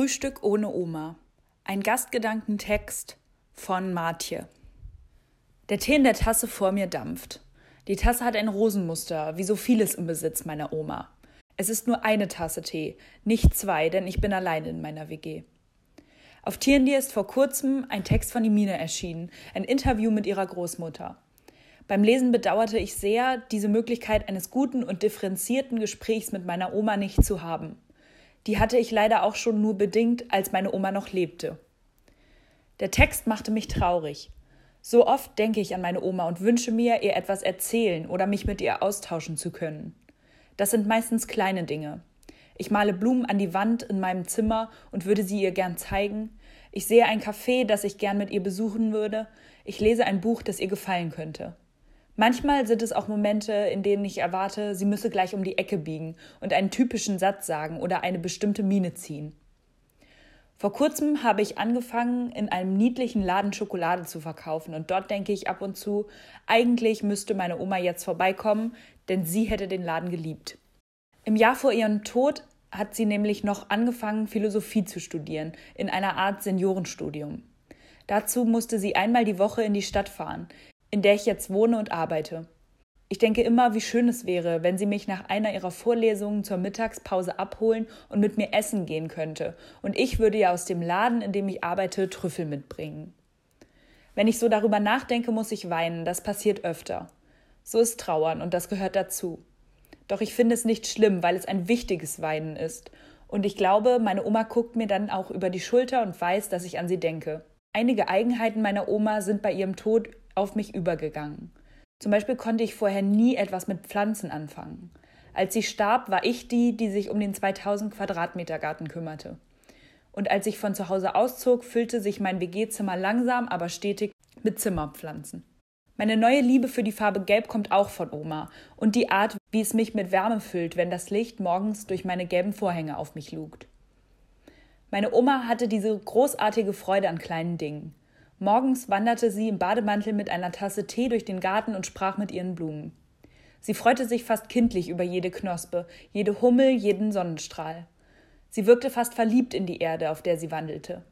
Frühstück ohne Oma. Ein Gastgedankentext von Martje. Der Tee in der Tasse vor mir dampft. Die Tasse hat ein Rosenmuster, wie so vieles im Besitz meiner Oma. Es ist nur eine Tasse Tee, nicht zwei, denn ich bin allein in meiner WG. Auf Tierendir ist vor kurzem ein Text von Imine erschienen, ein Interview mit ihrer Großmutter. Beim Lesen bedauerte ich sehr, diese Möglichkeit eines guten und differenzierten Gesprächs mit meiner Oma nicht zu haben. Die hatte ich leider auch schon nur bedingt, als meine Oma noch lebte. Der Text machte mich traurig. So oft denke ich an meine Oma und wünsche mir, ihr etwas erzählen oder mich mit ihr austauschen zu können. Das sind meistens kleine Dinge. Ich male Blumen an die Wand in meinem Zimmer und würde sie ihr gern zeigen. Ich sehe ein Café, das ich gern mit ihr besuchen würde. Ich lese ein Buch, das ihr gefallen könnte. Manchmal sind es auch Momente, in denen ich erwarte, sie müsse gleich um die Ecke biegen und einen typischen Satz sagen oder eine bestimmte Miene ziehen. Vor kurzem habe ich angefangen, in einem niedlichen Laden Schokolade zu verkaufen und dort denke ich ab und zu, eigentlich müsste meine Oma jetzt vorbeikommen, denn sie hätte den Laden geliebt. Im Jahr vor ihrem Tod hat sie nämlich noch angefangen, Philosophie zu studieren, in einer Art Seniorenstudium. Dazu musste sie einmal die Woche in die Stadt fahren, in der ich jetzt wohne und arbeite. Ich denke immer, wie schön es wäre, wenn sie mich nach einer ihrer Vorlesungen zur Mittagspause abholen und mit mir essen gehen könnte, und ich würde ja aus dem Laden, in dem ich arbeite, Trüffel mitbringen. Wenn ich so darüber nachdenke, muss ich weinen, das passiert öfter. So ist Trauern und das gehört dazu. Doch ich finde es nicht schlimm, weil es ein wichtiges Weinen ist. Und ich glaube, meine Oma guckt mir dann auch über die Schulter und weiß, dass ich an sie denke. Einige Eigenheiten meiner Oma sind bei ihrem Tod auf mich übergegangen. Zum Beispiel konnte ich vorher nie etwas mit Pflanzen anfangen. Als sie starb, war ich die, die sich um den 2000 Quadratmeter Garten kümmerte. Und als ich von zu Hause auszog, füllte sich mein WG-Zimmer langsam, aber stetig mit Zimmerpflanzen. Meine neue Liebe für die Farbe Gelb kommt auch von Oma und die Art, wie es mich mit Wärme füllt, wenn das Licht morgens durch meine gelben Vorhänge auf mich lugt. Meine Oma hatte diese großartige Freude an kleinen Dingen. Morgens wanderte sie im Bademantel mit einer Tasse Tee durch den Garten und sprach mit ihren Blumen. Sie freute sich fast kindlich über jede Knospe, jede Hummel, jeden Sonnenstrahl. Sie wirkte fast verliebt in die Erde, auf der sie wandelte.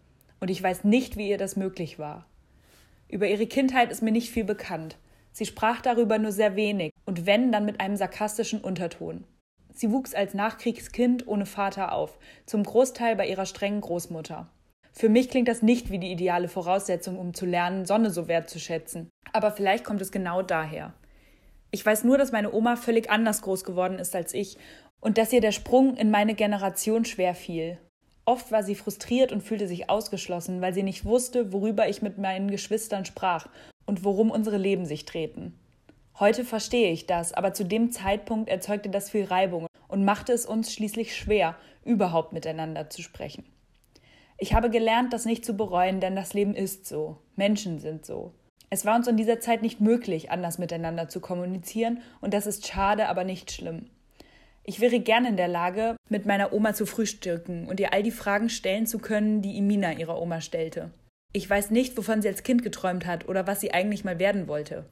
Und ich weiß nicht, wie ihr das möglich war. Über ihre Kindheit ist mir nicht viel bekannt. Sie sprach darüber nur sehr wenig, und wenn, dann mit einem sarkastischen Unterton. Sie wuchs als Nachkriegskind ohne Vater auf, zum Großteil bei ihrer strengen Großmutter. Für mich klingt das nicht wie die ideale Voraussetzung, um zu lernen, Sonne so wertzuschätzen. Aber vielleicht kommt es genau daher. Ich weiß nur, dass meine Oma völlig anders groß geworden ist als ich und dass ihr der Sprung in meine Generation schwer fiel. Oft war sie frustriert und fühlte sich ausgeschlossen, weil sie nicht wusste, worüber ich mit meinen Geschwistern sprach und worum unsere Leben sich drehten. Heute verstehe ich das, aber zu dem Zeitpunkt erzeugte das viel Reibung und machte es uns schließlich schwer, überhaupt miteinander zu sprechen. Ich habe gelernt, das nicht zu bereuen, denn das Leben ist so. Menschen sind so. Es war uns in dieser Zeit nicht möglich, anders miteinander zu kommunizieren, und das ist schade, aber nicht schlimm. Ich wäre gerne in der Lage, mit meiner Oma zu frühstücken und ihr all die Fragen stellen zu können, die Imina ihrer Oma stellte. Ich weiß nicht, wovon sie als Kind geträumt hat oder was sie eigentlich mal werden wollte.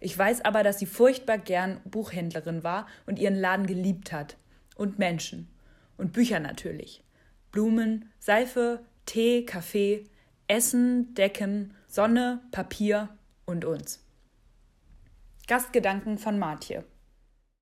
Ich weiß aber, dass sie furchtbar gern Buchhändlerin war und ihren Laden geliebt hat. Und Menschen. Und Bücher natürlich. Blumen, Seife, Tee, Kaffee, Essen, Decken, Sonne, Papier und uns. Gastgedanken von Martje.